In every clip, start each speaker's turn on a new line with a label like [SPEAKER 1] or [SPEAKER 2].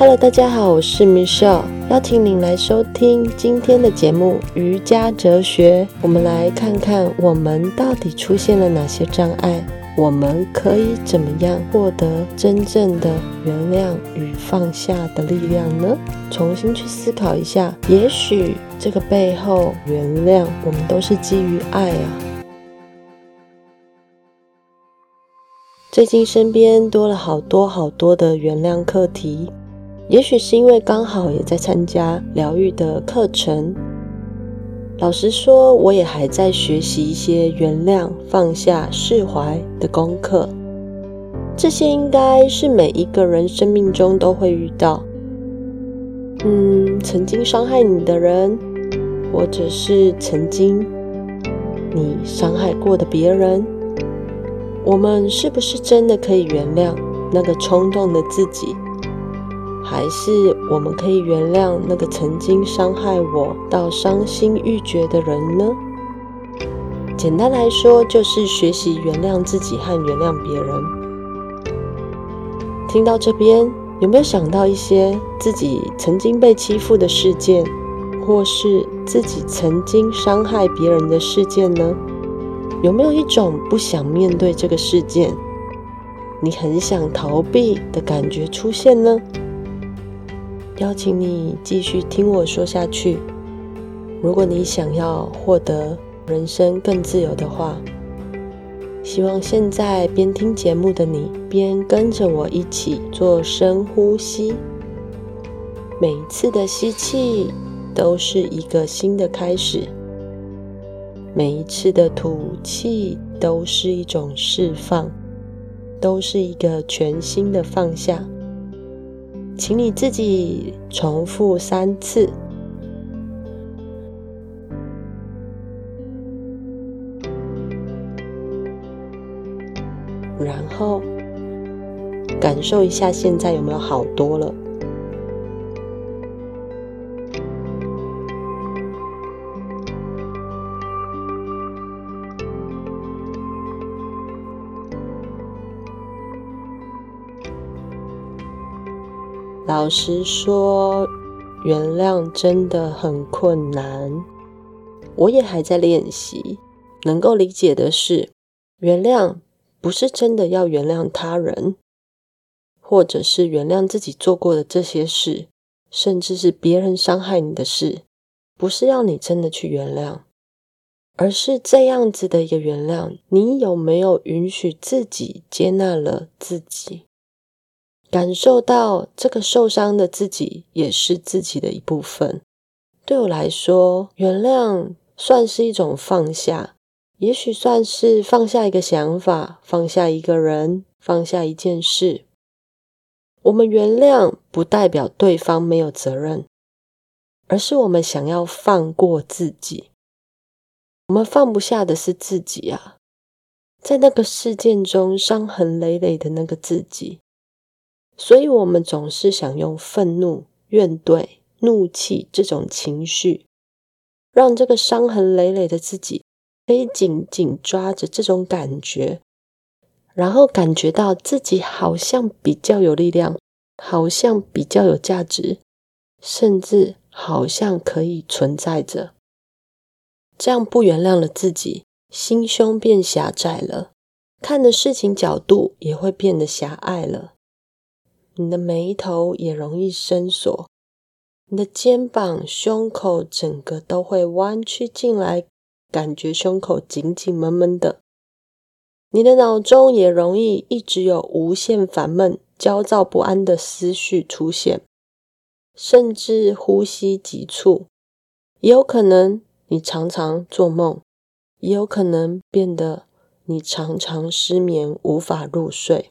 [SPEAKER 1] Hello，大家好，我是 Michelle，邀请您来收听今天的节目《瑜伽哲学》。我们来看看我们到底出现了哪些障碍，我们可以怎么样获得真正的原谅与放下的力量呢？重新去思考一下，也许这个背后原谅，我们都是基于爱啊。最近身边多了好多好多的原谅课题。也许是因为刚好也在参加疗愈的课程，老实说，我也还在学习一些原谅、放下、释怀的功课。这些应该是每一个人生命中都会遇到。嗯，曾经伤害你的人，或者是曾经你伤害过的别人，我们是不是真的可以原谅那个冲动的自己？还是我们可以原谅那个曾经伤害我到伤心欲绝的人呢？简单来说，就是学习原谅自己和原谅别人。听到这边，有没有想到一些自己曾经被欺负的事件，或是自己曾经伤害别人的事件呢？有没有一种不想面对这个事件，你很想逃避的感觉出现呢？邀请你继续听我说下去。如果你想要获得人生更自由的话，希望现在边听节目的你，边跟着我一起做深呼吸。每一次的吸气都是一个新的开始，每一次的吐气都是一种释放，都是一个全新的放下。请你自己重复三次，然后感受一下现在有没有好多了。老实说，原谅真的很困难，我也还在练习。能够理解的是，原谅不是真的要原谅他人，或者是原谅自己做过的这些事，甚至是别人伤害你的事，不是要你真的去原谅，而是这样子的一个原谅，你有没有允许自己接纳了自己？感受到这个受伤的自己也是自己的一部分。对我来说，原谅算是一种放下，也许算是放下一个想法，放下一个人，放下一件事。我们原谅不代表对方没有责任，而是我们想要放过自己。我们放不下的是自己啊，在那个事件中伤痕累累的那个自己。所以，我们总是想用愤怒、怨怼、怒气这种情绪，让这个伤痕累累的自己可以紧紧抓着这种感觉，然后感觉到自己好像比较有力量，好像比较有价值，甚至好像可以存在着。这样不原谅了自己，心胸变狭窄了，看的事情角度也会变得狭隘了。你的眉头也容易深锁，你的肩膀、胸口整个都会弯曲进来，感觉胸口紧紧闷闷的。你的脑中也容易一直有无限烦闷、焦躁不安的思绪出现，甚至呼吸急促。也有可能你常常做梦，也有可能变得你常常失眠，无法入睡。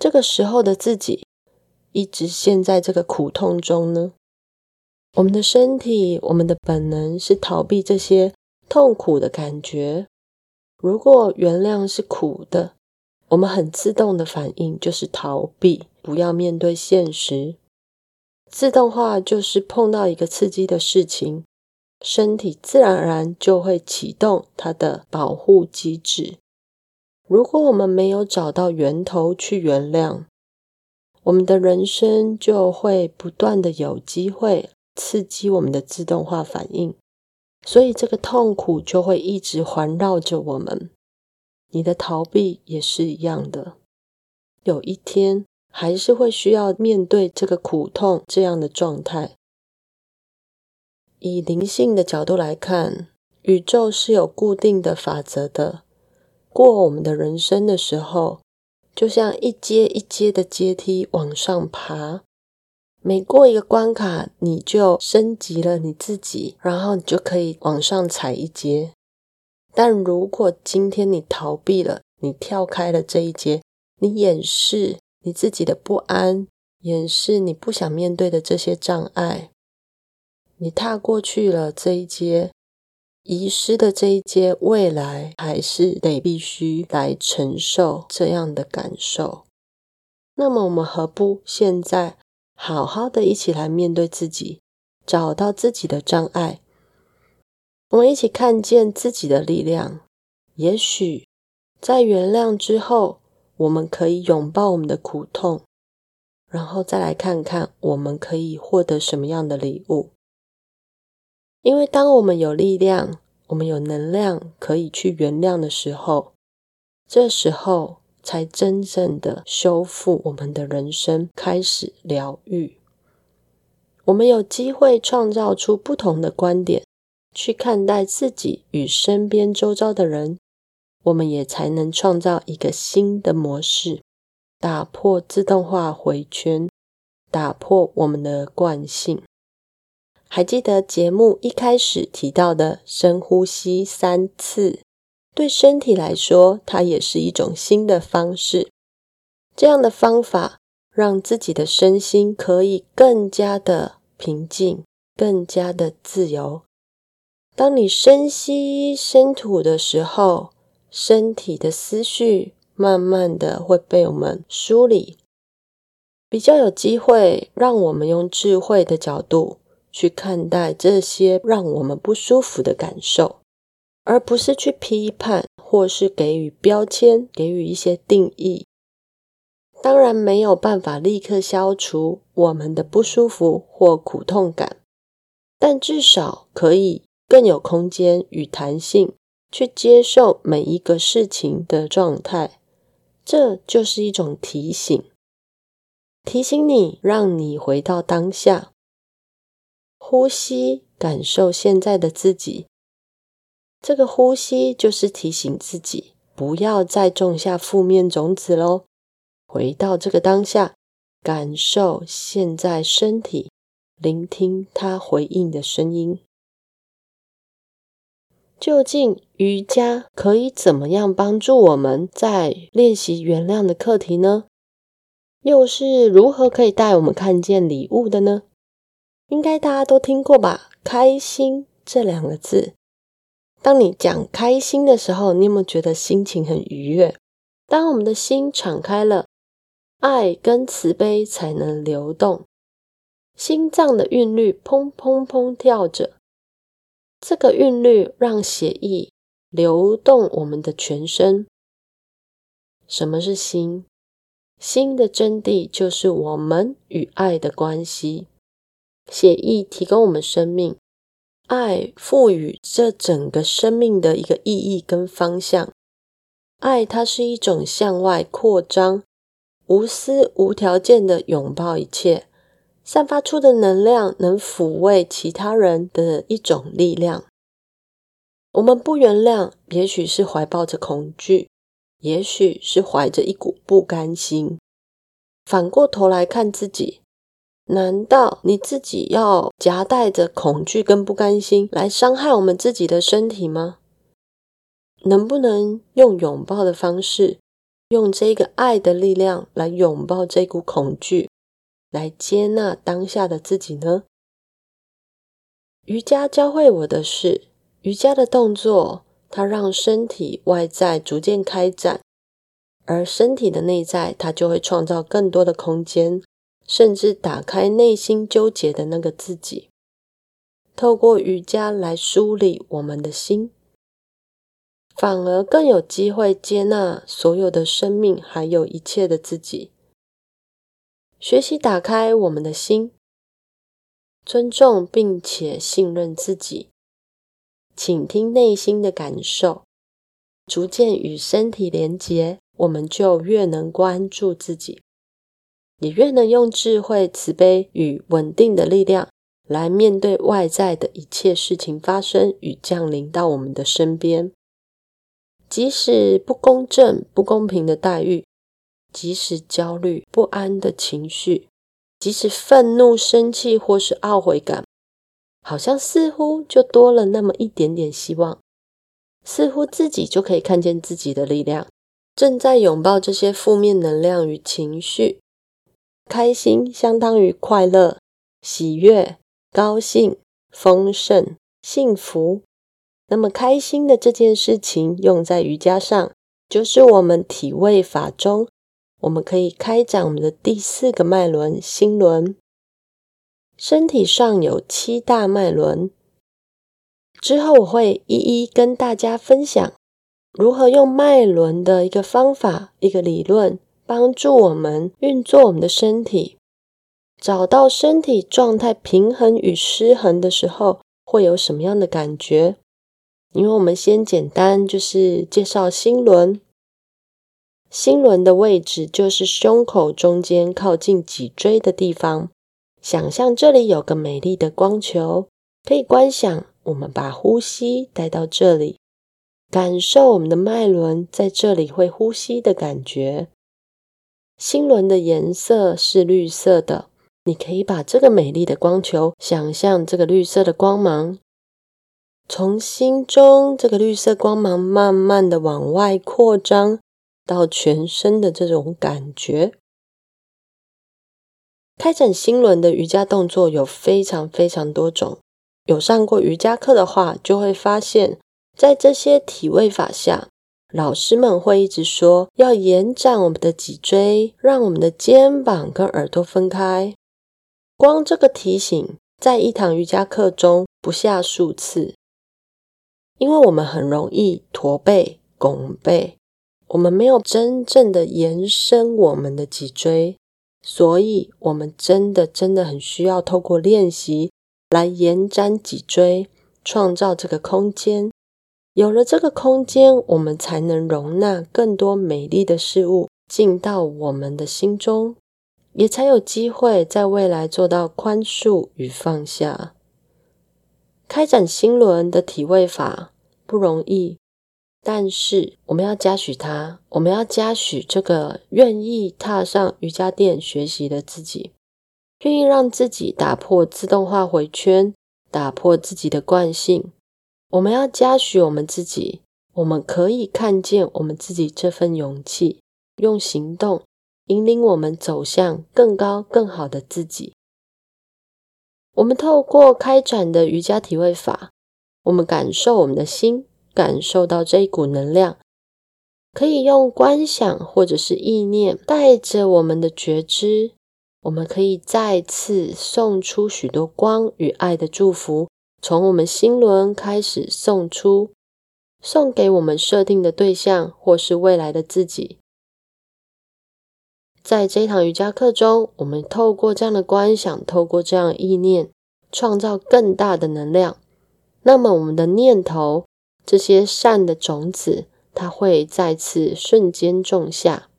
[SPEAKER 1] 这个时候的自己一直陷在这个苦痛中呢。我们的身体，我们的本能是逃避这些痛苦的感觉。如果原谅是苦的，我们很自动的反应就是逃避，不要面对现实。自动化就是碰到一个刺激的事情，身体自然而然就会启动它的保护机制。如果我们没有找到源头去原谅，我们的人生就会不断的有机会刺激我们的自动化反应，所以这个痛苦就会一直环绕着我们。你的逃避也是一样的，有一天还是会需要面对这个苦痛这样的状态。以灵性的角度来看，宇宙是有固定的法则的。过我们的人生的时候，就像一阶一阶的阶梯往上爬，每过一个关卡，你就升级了你自己，然后你就可以往上踩一阶。但如果今天你逃避了，你跳开了这一阶，你掩饰你自己的不安，掩饰你不想面对的这些障碍。你踏过去了这一阶，遗失的这一阶，未来还是得必须来承受这样的感受。那么，我们何不现在好好的一起来面对自己，找到自己的障碍，我们一起看见自己的力量。也许在原谅之后，我们可以拥抱我们的苦痛，然后再来看看我们可以获得什么样的礼物。因为当我们有力量，我们有能量可以去原谅的时候，这时候才真正的修复我们的人生，开始疗愈。我们有机会创造出不同的观点去看待自己与身边周遭的人，我们也才能创造一个新的模式，打破自动化回圈，打破我们的惯性。还记得节目一开始提到的深呼吸三次，对身体来说，它也是一种新的方式。这样的方法让自己的身心可以更加的平静，更加的自由。当你深吸深吐的时候，身体的思绪慢慢的会被我们梳理，比较有机会让我们用智慧的角度。去看待这些让我们不舒服的感受，而不是去批判或是给予标签、给予一些定义。当然没有办法立刻消除我们的不舒服或苦痛感，但至少可以更有空间与弹性去接受每一个事情的状态。这就是一种提醒，提醒你，让你回到当下。呼吸，感受现在的自己。这个呼吸就是提醒自己，不要再种下负面种子喽。回到这个当下，感受现在身体，聆听它回应的声音。究竟瑜伽可以怎么样帮助我们在练习原谅的课题呢？又是如何可以带我们看见礼物的呢？应该大家都听过吧？开心这两个字，当你讲开心的时候，你有没有觉得心情很愉悦？当我们的心敞开了，爱跟慈悲才能流动，心脏的韵律砰砰砰跳着，这个韵律让血液流动我们的全身。什么是心？心的真谛就是我们与爱的关系。血液提供我们生命，爱赋予这整个生命的一个意义跟方向。爱它是一种向外扩张、无私无条件的拥抱一切，散发出的能量能抚慰其他人的一种力量。我们不原谅，也许是怀抱着恐惧，也许是怀着一股不甘心。反过头来看自己。难道你自己要夹带着恐惧跟不甘心来伤害我们自己的身体吗？能不能用拥抱的方式，用这个爱的力量来拥抱这股恐惧，来接纳当下的自己呢？瑜伽教会我的是，瑜伽的动作，它让身体外在逐渐开展，而身体的内在，它就会创造更多的空间。甚至打开内心纠结的那个自己，透过瑜伽来梳理我们的心，反而更有机会接纳所有的生命，还有一切的自己。学习打开我们的心，尊重并且信任自己，倾听内心的感受，逐渐与身体连结，我们就越能关注自己，也越能用智慧、慈悲与稳定的力量来面对外在的一切事情发生与降临到我们的身边。即使不公正、不公平的待遇。即使焦虑不安的情绪，即使愤怒、生气或是懊悔感，好像似乎就多了那么一点点希望，似乎自己就可以看见自己的力量，正在拥抱这些负面能量与情绪。开心相当于快乐、喜悦、高兴、丰盛、幸福。那么开心的这件事情，用在瑜伽上，就是我们体位法中。我们可以开展我们的第四个脉轮——心轮。身体上有七大脉轮，之后我会一一跟大家分享如何用脉轮的一个方法、一个理论，帮助我们运作我们的身体，找到身体状态平衡与失衡的时候会有什么样的感觉。因为我们先简单就是介绍心轮。心轮的位置就是胸口中间靠近脊椎的地方。想象这里有个美丽的光球，可以观想。我们把呼吸带到这里，感受我们的脉轮在这里会呼吸的感觉。心轮的颜色是绿色的，你可以把这个美丽的光球想象这个绿色的光芒，从心中这个绿色光芒慢慢的往外扩张。到全身的这种感觉，开展心轮的瑜伽动作有非常非常多种。有上过瑜伽课的话，就会发现，在这些体位法下，老师们会一直说要延展我们的脊椎，让我们的肩膀跟耳朵分开。光这个提醒，在一堂瑜伽课中不下数次，因为我们很容易驼背、拱背。我们没有真正的延伸我们的脊椎，所以我们真的真的很需要透过练习来延展脊椎，创造这个空间。有了这个空间，我们才能容纳更多美丽的事物进到我们的心中，也才有机会在未来做到宽恕与放下。开展心轮的体位法不容易。但是我们要嘉许他，我们要嘉许这个愿意踏上瑜伽垫学习的自己，愿意让自己打破自动化回圈，打破自己的惯性。我们要嘉许我们自己，我们可以看见我们自己这份勇气，用行动引领我们走向更高更好的自己。我们透过开展的瑜伽体位法，我们感受我们的心。感受到这一股能量，可以用观想或者是意念带着我们的觉知，我们可以再次送出许多光与爱的祝福，从我们心轮开始送出，送给我们设定的对象或是未来的自己。在这一堂瑜伽课中，我们透过这样的观想，透过这样的意念，创造更大的能量。那么我们的念头。这些善的种子，它会再次瞬间种下。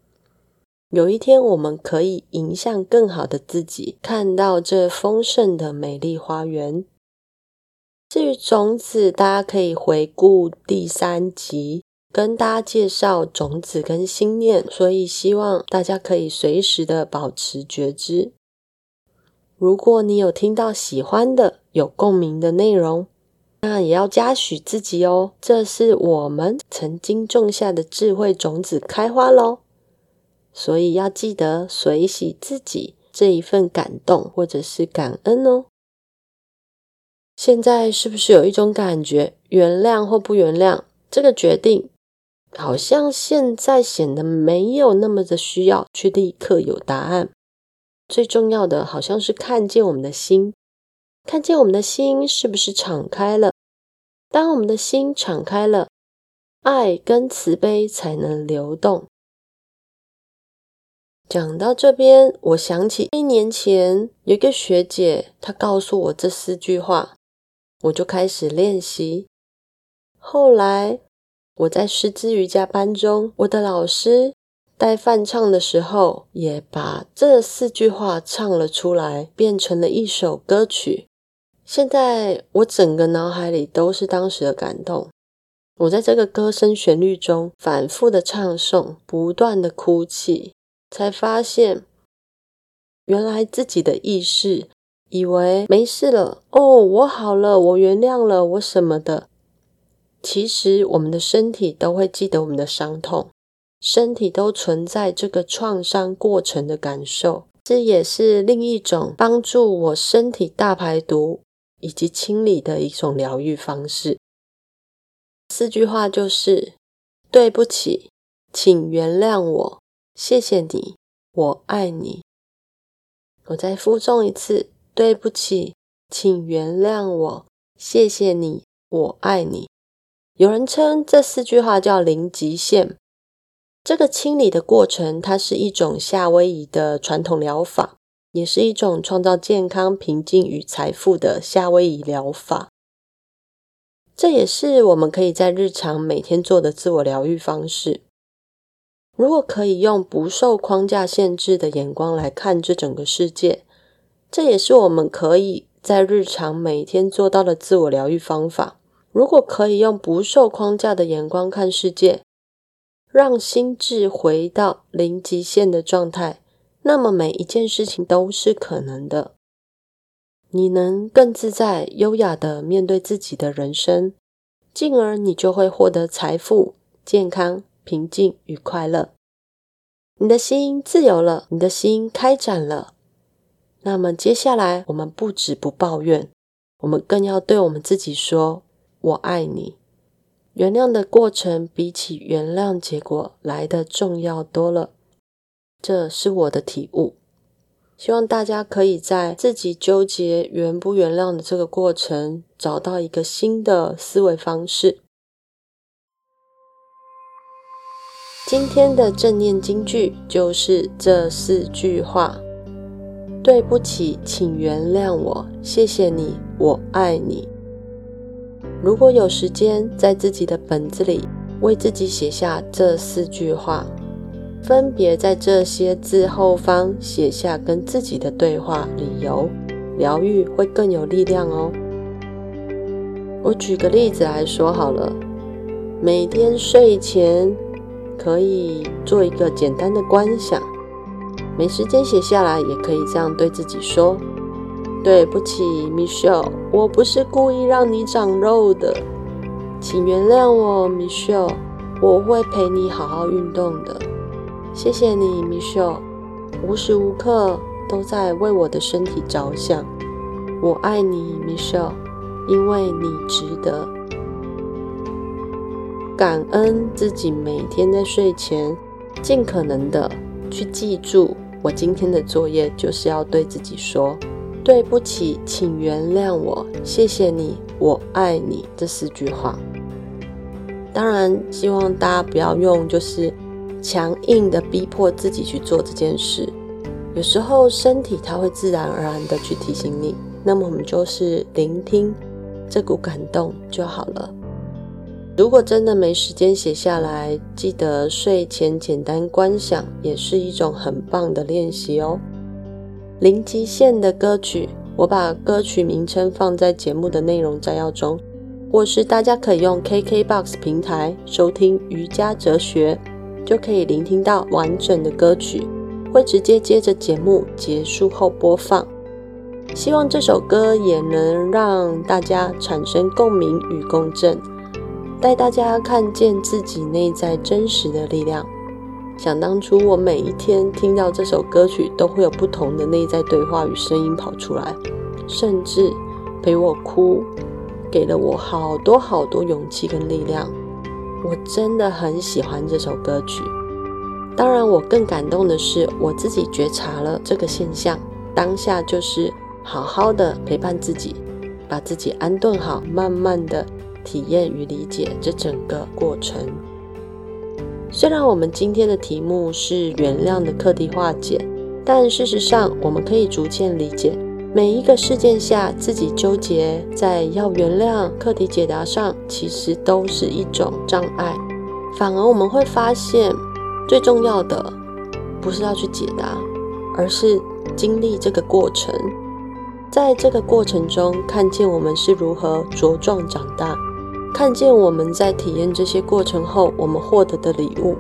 [SPEAKER 1] 有一天，我们可以迎向更好的自己，看到这丰盛的美丽花园。至于种子，大家可以回顾第三集，跟大家介绍种子跟心念。所以，希望大家可以随时的保持觉知。如果你有听到喜欢的、有共鸣的内容，那也要嘉许自己哦，这是我们曾经种下的智慧种子开花喽。所以要记得随喜自己这一份感动或者是感恩哦。现在是不是有一种感觉，原谅或不原谅这个决定，好像现在显得没有那么的需要去立刻有答案。最重要的好像是看见我们的心。看见我们的心是不是敞开了？当我们的心敞开了，爱跟慈悲才能流动。讲到这边，我想起一年前有一个学姐，她告诉我这四句话，我就开始练习。后来我在师资瑜伽班中，我的老师带梵唱的时候，也把这四句话唱了出来，变成了一首歌曲。现在我整个脑海里都是当时的感动。我在这个歌声旋律中反复的唱诵，不断的哭泣。才发现，原来自己的意识以为没事了哦，我好了，我原谅了，我什么的。其实我们的身体都会记得我们的伤痛，身体都存在这个创伤过程的感受。这也是另一种帮助我身体大排毒以及清理的一种疗愈方式。四句话就是：对不起，请原谅我。谢谢你，我爱你。我再复诵一次，对不起，请原谅我。谢谢你，我爱你。有人称这四句话叫零极限。这个清理的过程，它是一种夏威夷的传统疗法，也是一种创造健康、平静与财富的夏威夷疗法。这也是我们可以在日常每天做的自我疗愈方式。如果可以用不受框架限制的眼光来看这整个世界，这也是我们可以在日常每天做到的自我疗愈方法。如果可以用不受框架的眼光看世界，让心智回到零极限的状态，那么每一件事情都是可能的。你能更自在、优雅地面对自己的人生，进而你就会获得财富、健康。平静与快乐，你的心自由了，你的心开展了。那么接下来，我们不止不抱怨，我们更要对我们自己说：“我爱你。”原谅的过程比起原谅结果来的重要多了。这是我的体悟。希望大家可以在自己纠结原不原谅的这个过程，找到一个新的思维方式。今天的正念金句就是这四句话：对不起，请原谅我，谢谢你，我爱你。如果有时间，在自己的本子里为自己写下这四句话，分别在这些字后方写下跟自己的对话理由，疗愈会更有力量哦。我举个例子来说好了，每天睡前。可以做一个简单的观想，没时间写下来，也可以这样对自己说：“对不起，Michelle，我不是故意让你长肉的，请原谅我，Michelle，我会陪你好好运动的。谢谢你，Michelle，无时无刻都在为我的身体着想。我爱你，Michelle，因为你值得。”感恩自己每天在睡前，尽可能的去记住，我今天的作业就是要对自己说：“对不起，请原谅我，谢谢你，我爱你。”这四句话。当然，希望大家不要用就是强硬的逼迫自己去做这件事。有时候身体它会自然而然的去提醒你，那么我们就是聆听这股感动就好了。如果真的没时间写下来，记得睡前简单观想，也是一种很棒的练习哦。零极限的歌曲，我把歌曲名称放在节目的内容摘要中，或是大家可以用 KKBOX 平台收听瑜伽哲学，就可以聆听到完整的歌曲，会直接接着节目结束后播放。希望这首歌也能让大家产生共鸣与共振。带大家看见自己内在真实的力量。想当初，我每一天听到这首歌曲，都会有不同的内在对话与声音跑出来，甚至陪我哭，给了我好多好多勇气跟力量。我真的很喜欢这首歌曲。当然，我更感动的是我自己觉察了这个现象，当下就是好好的陪伴自己，把自己安顿好，慢慢的。体验与理解这整个过程，虽然我们今天的题目是原谅的课题化解，但事实上，我们可以逐渐理解，每一个事件下自己纠结在要原谅课题解答上，其实都是一种障碍。反而我们会发现，最重要的不是要去解答，而是经历这个过程，在这个过程中看见我们是如何茁壮长大。看见我们在体验这些过程后，我们获得的礼物，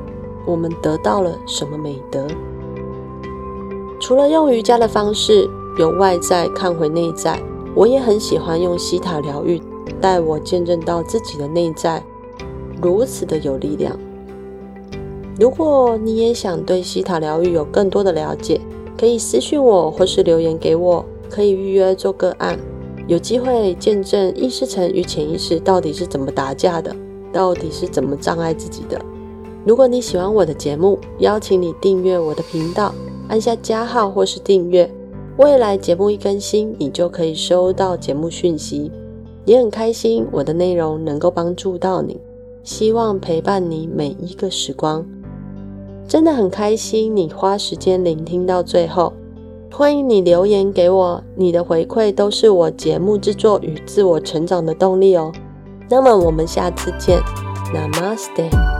[SPEAKER 1] 我们得到了什么美德？除了用瑜伽的方式由外在看回内在，我也很喜欢用西塔疗愈带我见证到自己的内在如此的有力量。如果你也想对西塔疗愈有更多的了解，可以私信我或是留言给我，可以预约做个案。有机会见证意识层与潜意识到底是怎么打架的，到底是怎么障碍自己的。如果你喜欢我的节目，邀请你订阅我的频道，按下加号或是订阅。未来节目一更新，你就可以收到节目讯息。也很开心我的内容能够帮助到你，希望陪伴你每一个时光。真的很开心你花时间聆听到最后。欢迎你留言给我，你的回馈都是我节目制作与自我成长的动力哦。那么我们下次见，Namaste。